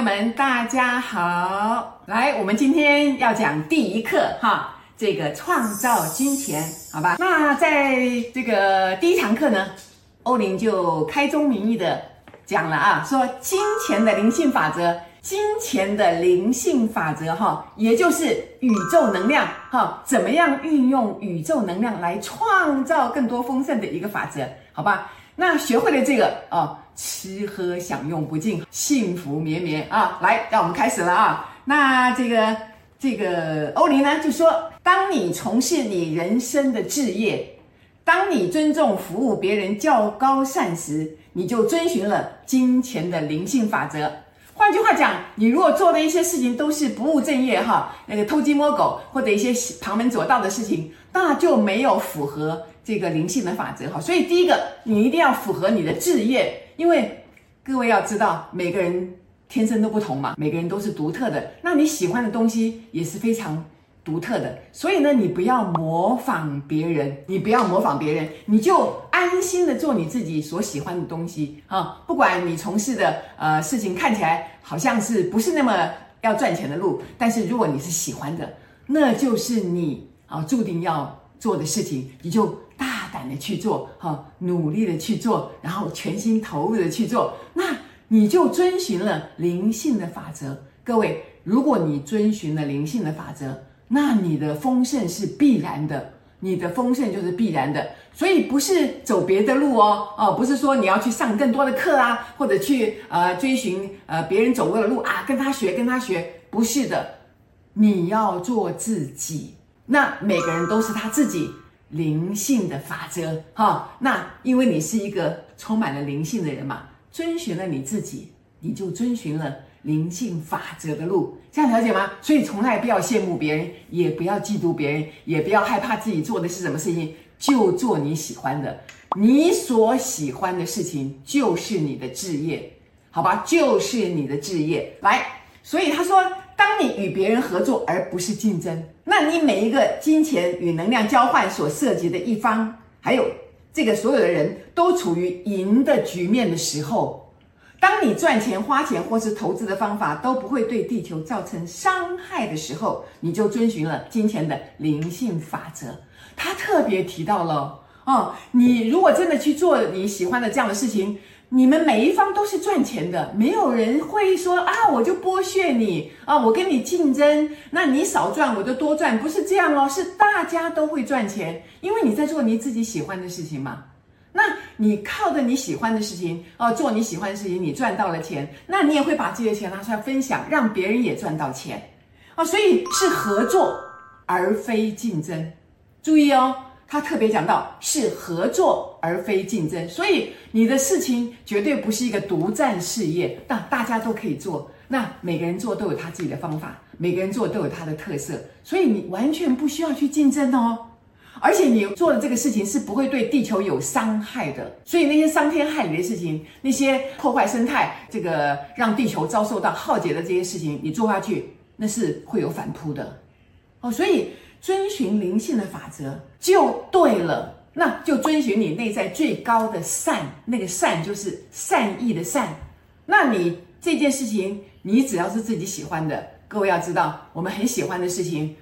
友们，大家好！来，我们今天要讲第一课哈，这个创造金钱，好吧？那在这个第一堂课呢，欧林就开宗明义的讲了啊，说金钱的灵性法则，金钱的灵性法则哈，也就是宇宙能量哈，怎么样运用宇宙能量来创造更多丰盛的一个法则，好吧？那学会了这个哦，吃喝享用不尽，幸福绵绵啊！来，让我们开始了啊！那这个这个欧林呢就说，当你从事你人生的志业，当你尊重服务别人较高善时，你就遵循了金钱的灵性法则。换句话讲，你如果做的一些事情都是不务正业哈，那个偷鸡摸狗或者一些旁门左道的事情，那就没有符合这个灵性的法则哈。所以第一个，你一定要符合你的志业，因为各位要知道，每个人天生都不同嘛，每个人都是独特的。那你喜欢的东西也是非常独特的，所以呢，你不要模仿别人，你不要模仿别人，你就安心的做你自己所喜欢的东西啊。不管你从事的呃事情看起来好像是不是那么要赚钱的路，但是如果你是喜欢的，那就是你啊注定要做的事情，你就大胆的去做，哈，努力的去做，然后全心投入的去做，那你就遵循了灵性的法则。各位，如果你遵循了灵性的法则，那你的丰盛是必然的，你的丰盛就是必然的，所以不是走别的路哦，哦，不是说你要去上更多的课啊，或者去呃追寻呃别人走过的路啊，跟他学跟他学，不是的，你要做自己。那每个人都是他自己。灵性的法则哈、那因为你是一个充满了灵性的人嘛，遵循了你自己，你就遵循了。灵性法则的路，这样了解吗？所以从来不要羡慕别人，也不要嫉妒别人，也不要害怕自己做的是什么事情，就做你喜欢的。你所喜欢的事情就是你的志业，好吧？就是你的志业。来，所以他说，当你与别人合作而不是竞争，那你每一个金钱与能量交换所涉及的一方，还有这个所有的人都处于赢的局面的时候。当你赚钱、花钱或是投资的方法都不会对地球造成伤害的时候，你就遵循了金钱的灵性法则。他特别提到了哦，你如果真的去做你喜欢的这样的事情，你们每一方都是赚钱的，没有人会说啊，我就剥削你啊，我跟你竞争，那你少赚我就多赚，不是这样哦，是大家都会赚钱，因为你在做你自己喜欢的事情嘛。那你靠着你喜欢的事情哦，做你喜欢的事情，你赚到了钱，那你也会把这些钱拿出来分享，让别人也赚到钱，哦，所以是合作而非竞争。注意哦，他特别讲到是合作而非竞争，所以你的事情绝对不是一个独占事业，那大家都可以做，那每个人做都有他自己的方法，每个人做都有他的特色，所以你完全不需要去竞争哦。而且你做的这个事情是不会对地球有伤害的，所以那些伤天害理的事情，那些破坏生态、这个让地球遭受到浩劫的这些事情，你做下去那是会有反扑的，哦，所以遵循灵性的法则就对了，那就遵循你内在最高的善，那个善就是善意的善，那你这件事情你只要是自己喜欢的，各位要知道，我们很喜欢的事情。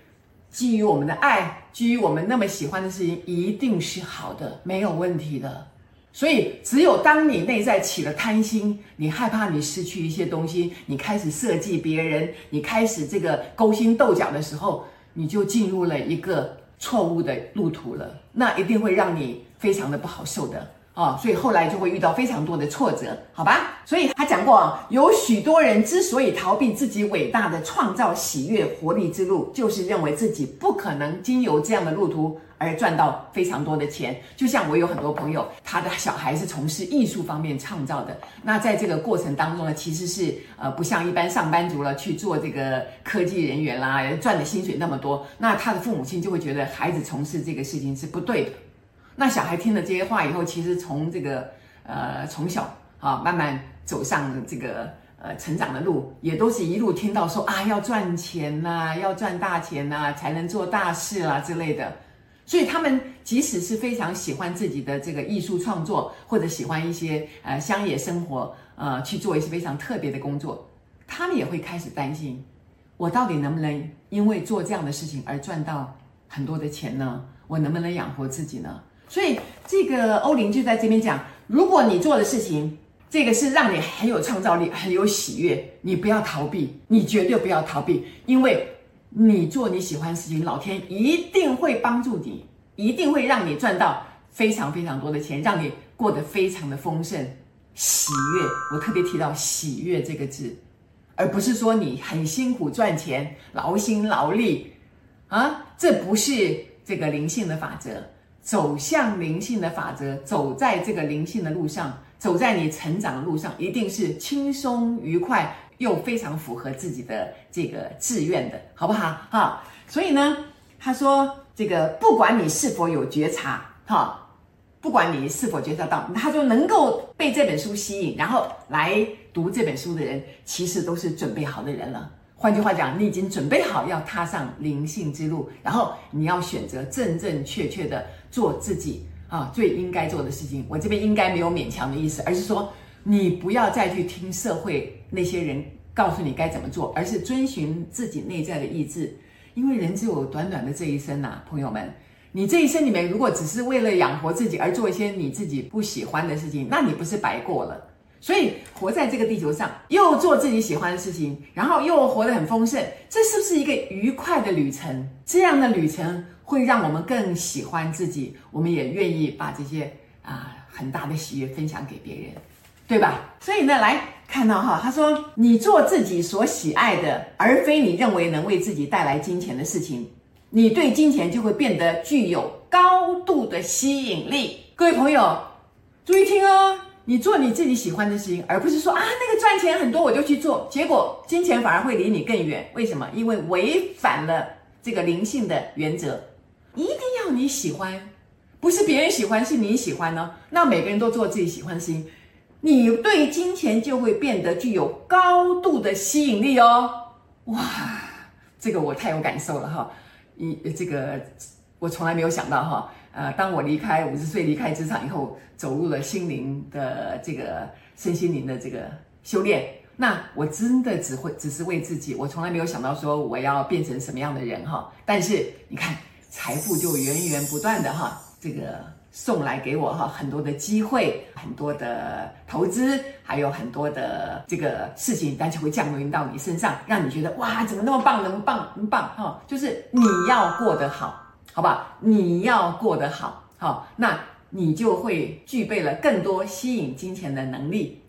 基于我们的爱，基于我们那么喜欢的事情，一定是好的，没有问题的。所以，只有当你内在起了贪心，你害怕你失去一些东西，你开始设计别人，你开始这个勾心斗角的时候，你就进入了一个错误的路途了。那一定会让你非常的不好受的。啊、哦，所以后来就会遇到非常多的挫折，好吧？所以他讲过，有许多人之所以逃避自己伟大的创造喜悦活力之路，就是认为自己不可能经由这样的路途而赚到非常多的钱。就像我有很多朋友，他的小孩是从事艺术方面创造的，那在这个过程当中呢，其实是呃不像一般上班族了去做这个科技人员啦，赚的薪水那么多，那他的父母亲就会觉得孩子从事这个事情是不对的。那小孩听了这些话以后，其实从这个呃从小啊慢慢走上这个呃成长的路，也都是一路听到说啊要赚钱呐、要赚大钱呐、才能做大事啊之类的。所以他们即使是非常喜欢自己的这个艺术创作，或者喜欢一些呃乡野生活，呃去做一些非常特别的工作，他们也会开始担心，我到底能不能因为做这样的事情而赚到很多的钱呢？我能不能养活自己呢？所以这个欧林就在这边讲，如果你做的事情，这个是让你很有创造力、很有喜悦，你不要逃避，你绝对不要逃避，因为你做你喜欢的事情，老天一定会帮助你，一定会让你赚到非常非常多的钱，让你过得非常的丰盛、喜悦。我特别提到“喜悦”这个字，而不是说你很辛苦赚钱、劳心劳力啊，这不是这个灵性的法则。走向灵性的法则，走在这个灵性的路上，走在你成长的路上，一定是轻松愉快又非常符合自己的这个志愿的，好不好？哈，所以呢，他说这个不管你是否有觉察，哈，不管你是否觉察到，他说能够被这本书吸引，然后来读这本书的人，其实都是准备好的人了。换句话讲，你已经准备好要踏上灵性之路，然后你要选择正正确确的做自己啊最应该做的事情。我这边应该没有勉强的意思，而是说你不要再去听社会那些人告诉你该怎么做，而是遵循自己内在的意志。因为人只有短短的这一生呐、朋友们，你这一生里面如果只是为了养活自己而做一些你自己不喜欢的事情，那你不是白过了？所以活在这个地球上，又做自己喜欢的事情，然后又活得很丰盛，这是不是一个愉快的旅程？这样的旅程会让我们更喜欢自己，我们也愿意把这些啊、很大的喜悦分享给别人，对吧？所以呢，来看到哈，他说你做自己所喜爱的，而非你认为能为自己带来金钱的事情，你对金钱就会变得具有高度的吸引力。各位朋友，注意听哦。你做你自己喜欢的事情，而不是说啊，那个赚钱很多我就去做，结果金钱反而会离你更远。为什么？因为违反了这个灵性的原则，一定要你喜欢，不是别人喜欢，是你喜欢呢、那每个人都做自己喜欢的事情，你对金钱就会变得具有高度的吸引力哦。哇，这个我太有感受了哈！一这个我从来没有想到哈。呃，当我离开五十岁离开职场以后，走入了心灵的这个身心灵的这个修炼，那我真的只会只是为自己，我从来没有想到说我要变成什么样的人哈。但是你看，财富就源源不断的哈，这个送来给我哈，很多的机会，很多的投资，还有很多的这个事情，但就会降临到你身上，让你觉得哇，怎么那么棒，那么棒，那么棒哈，就是你要过得好。好吧，你要过得好，好，那你就会具备了更多吸引金钱的能力。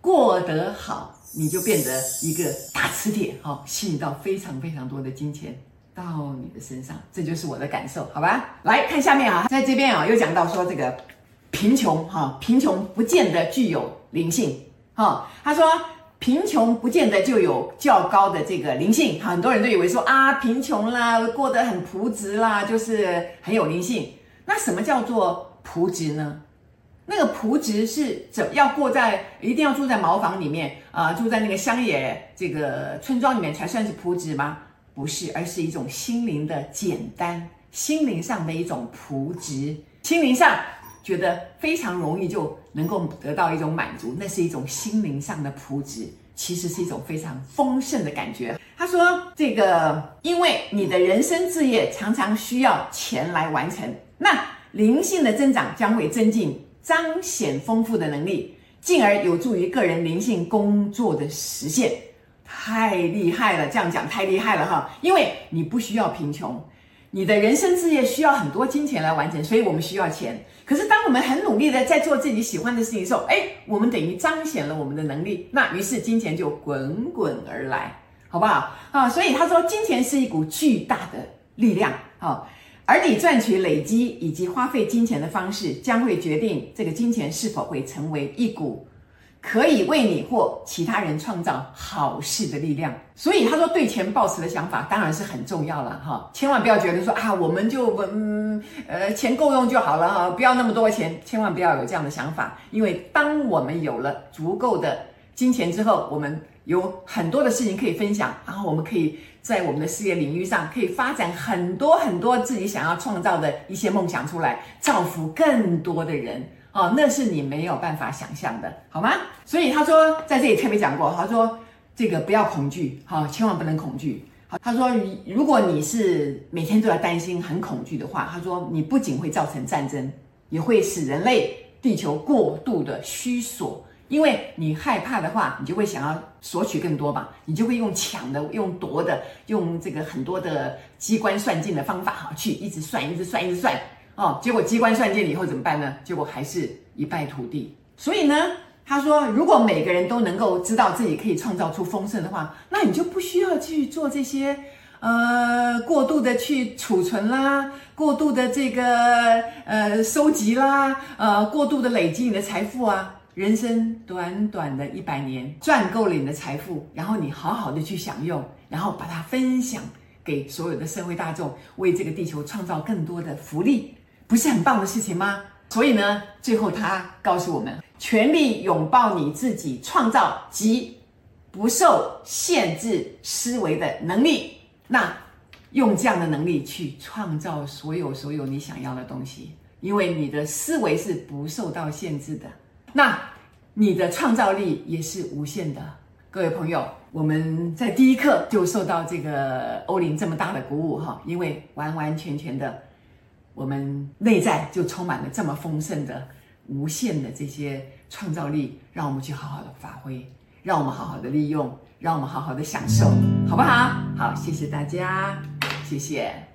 过得好，你就变得一个大磁铁，好，吸引到非常非常多的金钱到你的身上。这就是我的感受，好吧？来看下面啊，在这边啊，又讲到说这个贫穷，哈，贫穷不见得具有灵性，哈，他说。贫穷不见得就有较高的这个灵性，很多人都以为说啊，贫穷啦，过得很朴质啦，就是很有灵性。那什么叫做朴质呢？那个朴质是怎要过在一定要住在茅房里面啊，住在那个乡野这个村庄里面才算是朴质吗？不是，而是一种心灵的简单，心灵上的一种朴质，心灵上。觉得非常容易就能够得到一种满足，那是一种心灵上的朴质，其实是一种非常丰盛的感觉。他说：“这个，因为你的人生志业常常需要钱来完成，那灵性的增长将会增进彰显丰富的能力，进而有助于个人灵性工作的实现。太厉害了，这样讲太厉害了哈！因为你不需要贫穷。”你的人生事业需要很多金钱来完成，所以我们需要钱。可是当我们很努力的在做自己喜欢的事情的时候，哎，我们等于彰显了我们的能力，那于是金钱就滚滚而来，好不好？啊，所以他说，金钱是一股巨大的力量，啊，而你赚取、累积以及花费金钱的方式，将会决定这个金钱是否会成为一股。可以为你或其他人创造好事的力量，所以他说对钱抱持的想法当然是很重要了哈，千万不要觉得说啊，我们就嗯呃钱够用就好了哈，不要那么多钱，千万不要有这样的想法，因为当我们有了足够的金钱之后，我们有很多的事情可以分享，然后我们可以在我们的事业领域上可以发展很多很多自己想要创造的一些梦想出来，造福更多的人。哦，那是你没有办法想象的，好吗？所以他说在这里特别讲过，他说这个不要恐惧，好，千万不能恐惧。好，他说如果你是每天都要担心、很恐惧的话，他说你不仅会造成战争，也会使人类地球过度的虚索。因为你害怕的话，你就会想要索取更多嘛，你就会用抢的、用夺的、用这个很多的机关算尽的方法哈，去一直算、一直算、一直算哦。结果机关算尽了以后怎么办呢？结果还是一败涂地。所以呢，他说，如果每个人都能够知道自己可以创造出丰盛的话，那你就不需要去做这些呃过度的去储存啦，过度的这个呃收集啦，呃过度的累积你的财富啊。人生短短的一百年，赚够了你的财富，然后你好好的去享用，然后把它分享给所有的社会大众，为这个地球创造更多的福利，不是很棒的事情吗？所以呢，最后他告诉我们，全力拥抱你自己创造及不受限制思维的能力，那用这样的能力去创造所有所有你想要的东西，因为你的思维是不受到限制的。那你的创造力也是无限的，各位朋友，我们在第一课就受到这个欧林这么大的鼓舞哈，因为完完全全的，我们内在就充满了这么丰盛的、无限的这些创造力，让我们去好好的发挥，让我们好好的利用，让我们好好的享受，好不好？好，谢谢大家，谢谢。